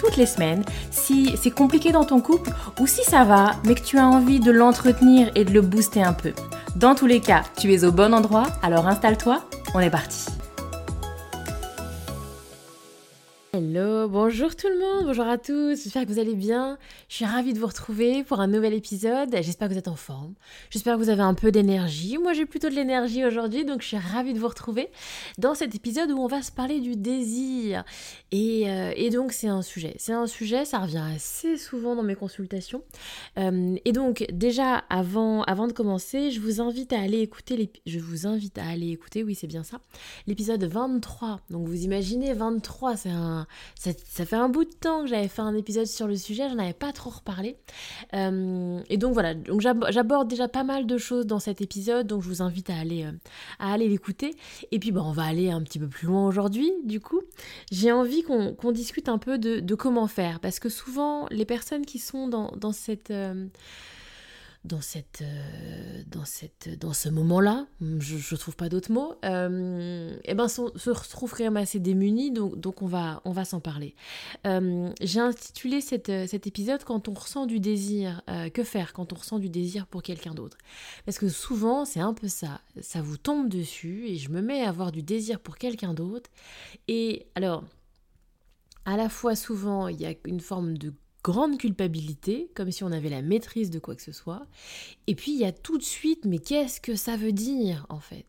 toutes les semaines si c'est compliqué dans ton couple ou si ça va, mais que tu as envie de l'entretenir et de le booster un peu. Dans tous les cas, tu es au bon endroit, alors installe-toi, on est parti. Hello, bonjour tout le monde, bonjour à tous, j'espère que vous allez bien. Je suis ravie de vous retrouver pour un nouvel épisode. J'espère que vous êtes en forme, j'espère que vous avez un peu d'énergie. Moi j'ai plutôt de l'énergie aujourd'hui, donc je suis ravie de vous retrouver dans cet épisode où on va se parler du désir. Et, euh, donc c'est un sujet, c'est un sujet, ça revient assez souvent dans mes consultations. Euh, et donc déjà avant, avant de commencer, je vous invite à aller écouter, je vous invite à aller écouter, oui c'est bien ça, l'épisode 23. Donc vous imaginez 23, c'est un ça, fait un bout de temps que j'avais fait un épisode sur le sujet, j'en avais pas trop reparlé. Euh, et donc voilà, j'aborde déjà pas mal de choses dans cet épisode, donc je vous invite à aller, euh, à aller l'écouter. Et puis bon, on va aller un petit peu plus loin aujourd'hui, du coup. J'ai envie qu'on discute un peu de, comment faire, parce que souvent les personnes qui sont dans, cette... Euh, dans, cette, euh, dans, cette, dans ce moment-là, je ne trouve pas d'autres mots, euh, eh ben, se retrouvent quand même assez démunis, donc, donc on va, on va s'en parler. Euh, j'ai intitulé cette, cet épisode Quand on ressent du désir, que faire quand on ressent du désir pour quelqu'un d'autre? Parce que souvent, c'est un peu ça, ça vous tombe dessus et je me mets à avoir du désir pour quelqu'un d'autre. Et alors, à la fois souvent, il y a une forme de grande culpabilité, comme si on avait la maîtrise de quoi que ce soit. Et puis il y a tout de suite, mais qu'est-ce que ça veut dire en fait?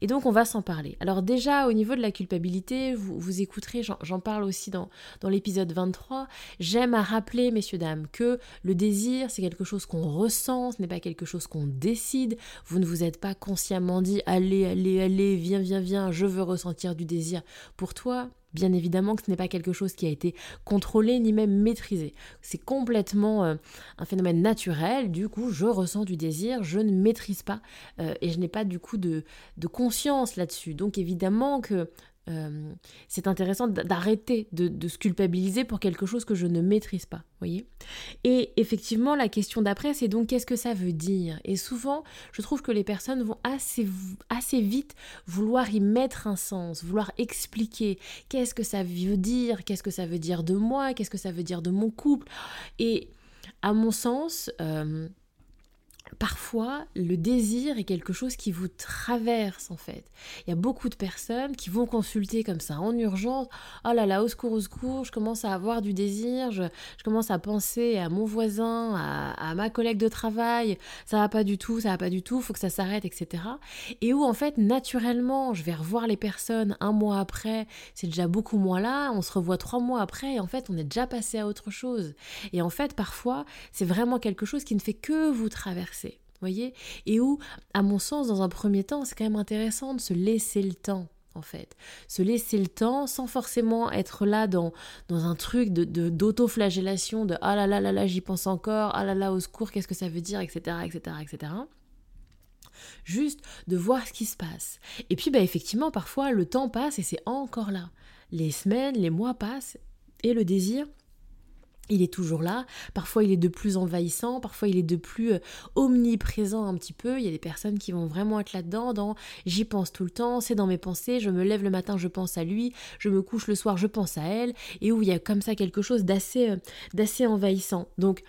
Et donc on va s'en parler. Alors déjà au niveau de la culpabilité, vous, vous écouterez, j'en parle aussi dans, dans l'épisode 23, j'aime à rappeler, messieurs, dames, que le désir, c'est quelque chose qu'on ressent, ce n'est pas quelque chose qu'on décide. Vous ne vous êtes pas consciemment dit, allez, allez, allez, viens, viens, viens, je veux ressentir du désir pour toi. Bien évidemment que ce n'est pas quelque chose qui a été contrôlé ni même maîtrisé. C'est complètement euh, un phénomène naturel. Du coup, je ressens du désir, je ne maîtrise pas euh, et je n'ai pas du coup de, de conscience là-dessus. Donc évidemment que euh, c'est intéressant d'arrêter de, se culpabiliser pour quelque chose que je ne maîtrise pas, voyez. Et effectivement, la question d'après, c'est donc qu'est-ce que ça veut dire? Et souvent, je trouve que les personnes vont assez, assez vite vouloir y mettre un sens, vouloir expliquer qu'est-ce que ça veut dire, qu'est-ce que ça veut dire de moi, qu'est-ce que ça veut dire de mon couple. Et à mon sens, euh, parfois, le désir est quelque chose qui vous traverse en fait. Il y a beaucoup de personnes qui vont consulter comme ça en urgence. Oh là là, au secours, au secours, je commence à avoir du désir, je, commence à penser à mon voisin, à, ma collègue de travail, ça va pas du tout, ça va pas du tout, faut que ça s'arrête, etc. Et où en fait, naturellement, je vais revoir les personnes un mois après, c'est déjà beaucoup moins là, on se revoit trois mois après et en fait, on est déjà passé à autre chose. Et en fait, parfois, c'est vraiment quelque chose qui ne fait que vous traverser Et où, à mon sens, dans un premier temps, c'est quand même intéressant de se laisser le temps en fait. Se laisser le temps sans forcément être là dans, dans un truc de, d'auto-flagellation, de, ah là là là là, j'y pense encore, ah là là, au secours, qu'est-ce que ça veut dire, etc., etc., etc. Juste de voir ce qui se passe. Et puis, bah, effectivement, parfois, le temps passe et c'est encore là. Les semaines, les mois passent et le désir il est toujours là, parfois il est de plus envahissant, parfois il est de plus euh, omniprésent un petit peu, il y a des personnes qui vont vraiment être là-dedans, dans j'y pense tout le temps, c'est dans mes pensées, je me lève le matin, je pense à lui, je me couche le soir, je pense à elle, et où il y a comme ça quelque chose d'assez euh, d'assez envahissant. Donc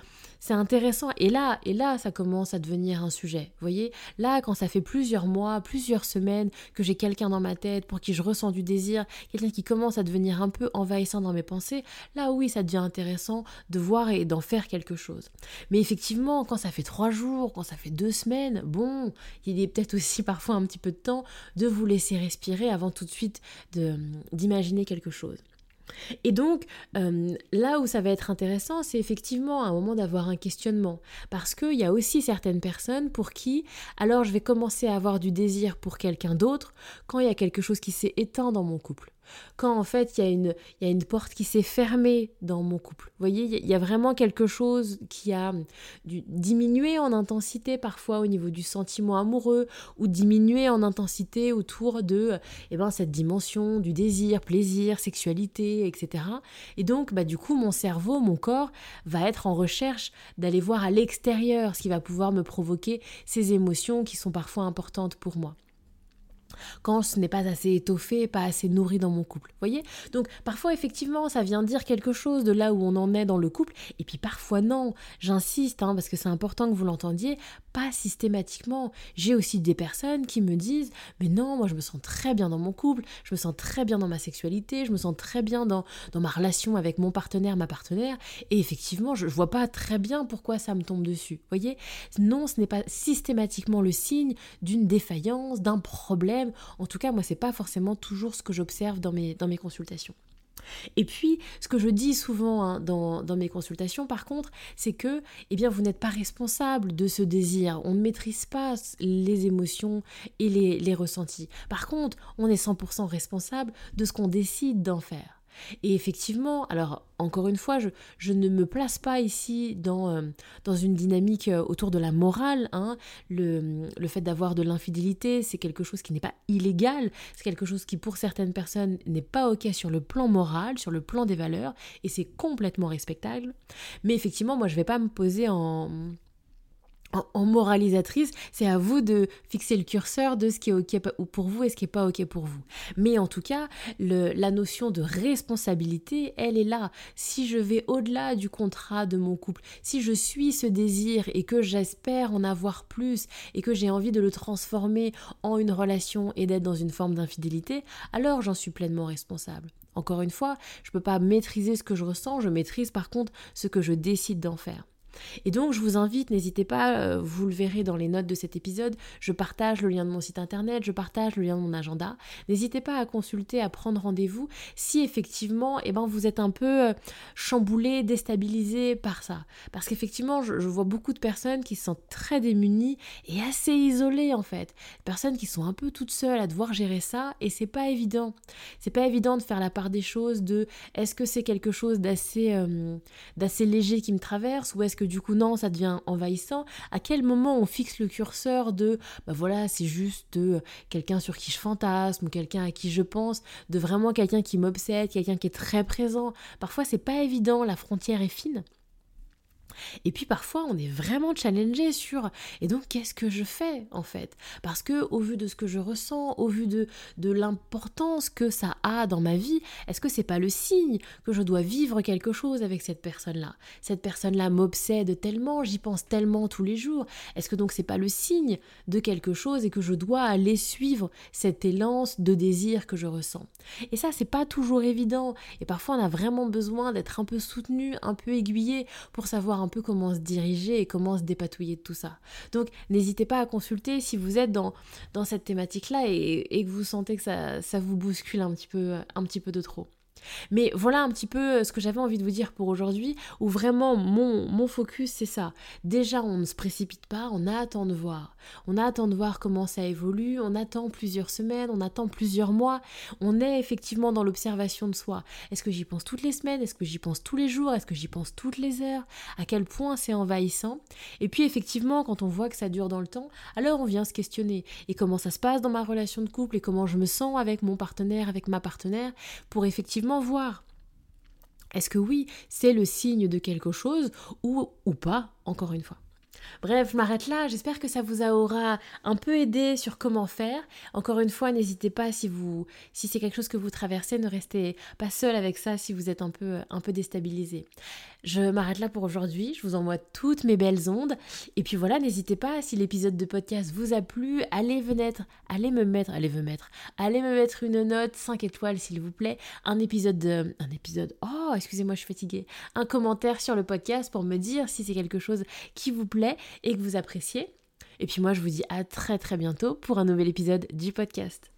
c'est intéressant. Et là, et là, ça commence à devenir un sujet. Vous voyez, là, quand ça fait plusieurs mois, plusieurs semaines que j'ai quelqu'un dans ma tête pour qui je ressens du désir, quelqu'un qui commence à devenir un peu envahissant dans mes pensées, là, oui, ça devient intéressant de voir et d'en faire quelque chose. Mais effectivement, quand ça fait trois jours, quand ça fait deux semaines, bon, il est peut-être aussi parfois un petit peu de temps de vous laisser respirer avant tout de suite d'imaginer quelque chose. Et donc, euh, là où ça va être intéressant, c'est effectivement à un moment d'avoir un questionnement. Parce qu'il y a aussi certaines personnes pour qui, alors je vais commencer à avoir du désir pour quelqu'un d'autre quand il y a quelque chose qui s'est éteint dans mon couple. Quand en fait il y, a une, y a une porte qui s'est fermée dans mon couple. Vous voyez, il y a vraiment quelque chose qui a diminué en intensité parfois au niveau du sentiment amoureux ou diminué en intensité autour de eh ben, cette dimension du désir, plaisir, sexualité, etc. Et donc, bah, du coup, mon cerveau, mon corps va être en recherche d'aller voir à l'extérieur ce qui va pouvoir me provoquer ces émotions qui sont parfois importantes pour moi quand ce n'est pas assez étoffé, pas assez nourri dans mon couple. Voyez? Donc parfois effectivement ça vient dire quelque chose de là où on en est dans le couple, et puis parfois non. J'insiste hein, parce que c'est important que vous l'entendiez, pas systématiquement. J'ai aussi des personnes qui me disent mais non, moi je me sens très bien dans mon couple, je me sens très bien dans ma sexualité, je me sens très bien dans, dans ma relation avec mon partenaire, ma partenaire, et effectivement je, ne vois pas très bien pourquoi ça me tombe dessus. Voyez? Non, ce n'est pas systématiquement le signe d'une défaillance, d'un problème en tout cas, moi, c'est pas forcément toujours ce que j'observe dans mes, dans mes consultations. Et puis, ce que je dis souvent hein, dans, mes consultations, par contre, c'est que eh bien, vous n'êtes pas responsable de ce désir. On ne maîtrise pas les émotions et les, les ressentis. Par contre, on est 100% responsable de ce qu'on décide d'en faire. Et effectivement, alors encore une fois, je, ne me place pas ici dans, euh, dans une dynamique euh, autour de la morale. Hein. Le, le fait d'avoir de l'infidélité, c'est quelque chose qui n'est pas illégal, c'est quelque chose qui pour certaines personnes n'est pas OK sur le plan moral, sur le plan des valeurs, et c'est complètement respectable. Mais effectivement, moi, je ne vais pas me poser en en moralisatrice, c'est à vous de fixer le curseur de ce qui est OK pour vous et ce qui n'est pas OK pour vous. Mais en tout cas, la notion de responsabilité, elle est là. Si je vais au-delà du contrat de mon couple, si je suis ce désir et que j'espère en avoir plus et que j'ai envie de le transformer en une relation et d'être dans une forme d'infidélité, alors j'en suis pleinement responsable. Encore une fois, je ne peux pas maîtriser ce que je ressens, je maîtrise par contre ce que je décide d'en faire. Et donc je vous invite, n'hésitez pas, euh, vous le verrez dans les notes de cet épisode, je partage le lien de mon site internet, je partage le lien de mon agenda. N'hésitez pas à consulter, à prendre rendez-vous si effectivement eh ben, vous êtes un peu euh, chamboulé, déstabilisé par ça. Parce qu'effectivement, je, vois beaucoup de personnes qui se sentent très démunies et assez isolées en fait. Personnes qui sont un peu toutes seules à devoir gérer ça et c'est pas évident. C'est pas évident de faire la part des choses, de est-ce que c'est quelque chose d'assez euh, d'assez léger qui me traverse ou est-ce que du coup non, ça devient envahissant, à quel moment on fixe le curseur de bah voilà, c'est juste quelqu'un sur qui je fantasme ou quelqu'un à qui je pense, de vraiment quelqu'un qui m'obsède, quelqu'un qui est très présent. Parfois c'est pas évident, la frontière est fine. Et puis parfois, on est vraiment challengé sur et donc qu'est-ce que je fais en fait? Parce que au vu de ce que je ressens, au vu de, de l'importance que ça a dans ma vie, est-ce que c'est pas le signe que je dois vivre quelque chose avec cette personne-là? Cette personne-là m'obsède tellement, j'y pense tellement tous les jours. Est-ce que donc c'est pas le signe de quelque chose et que je dois aller suivre cette élance de désir que je ressens? Et ça, c'est pas toujours évident. Et parfois, on a vraiment besoin d'être un peu soutenu, un peu aiguillé pour savoir un peu comment se diriger et comment se dépatouiller de tout ça. Donc n'hésitez pas à consulter si vous êtes dans, dans cette thématique-là et, et, que vous sentez que ça, ça vous bouscule un petit peu, un petit peu de trop. Mais voilà un petit peu euh, ce que j'avais envie de vous dire pour aujourd'hui, où vraiment mon, mon focus c'est ça. Déjà on ne se précipite pas, on attend de voir. On attend de voir comment ça évolue, on attend plusieurs semaines, on attend plusieurs mois. On est effectivement dans l'observation de soi. Est-ce que j'y pense toutes les semaines? Est-ce que j'y pense tous les jours? Est-ce que j'y pense toutes les heures? À quel point c'est envahissant? Et puis effectivement quand on voit que ça dure dans le temps, alors on vient se questionner. Et comment ça se passe dans ma relation de couple? Et comment je me sens avec mon partenaire, avec ma partenaire, pour effectivement voir. Est-ce que oui, c'est le signe de quelque chose ou, ou pas, encore une fois? Bref, je m'arrête là. J'espère que ça vous aura un peu aidé sur comment faire. Encore une fois, n'hésitez pas si vous, si c'est quelque chose que vous traversez, ne restez pas seul avec ça si vous êtes un peu, un peu déstabilisé. Je m'arrête là pour aujourd'hui. Je vous envoie toutes mes belles ondes. Et puis voilà, n'hésitez pas, si l'épisode de podcast vous a plu, allez allez me mettre, allez me mettre, allez me mettre une note 5 étoiles s'il vous plaît. Un épisode de, un épisode, oh, excusez-moi, je suis fatiguée. Un commentaire sur le podcast pour me dire si c'est quelque chose qui vous plaît et que vous appréciez. Et puis moi, je vous dis à très très bientôt pour un nouvel épisode du podcast.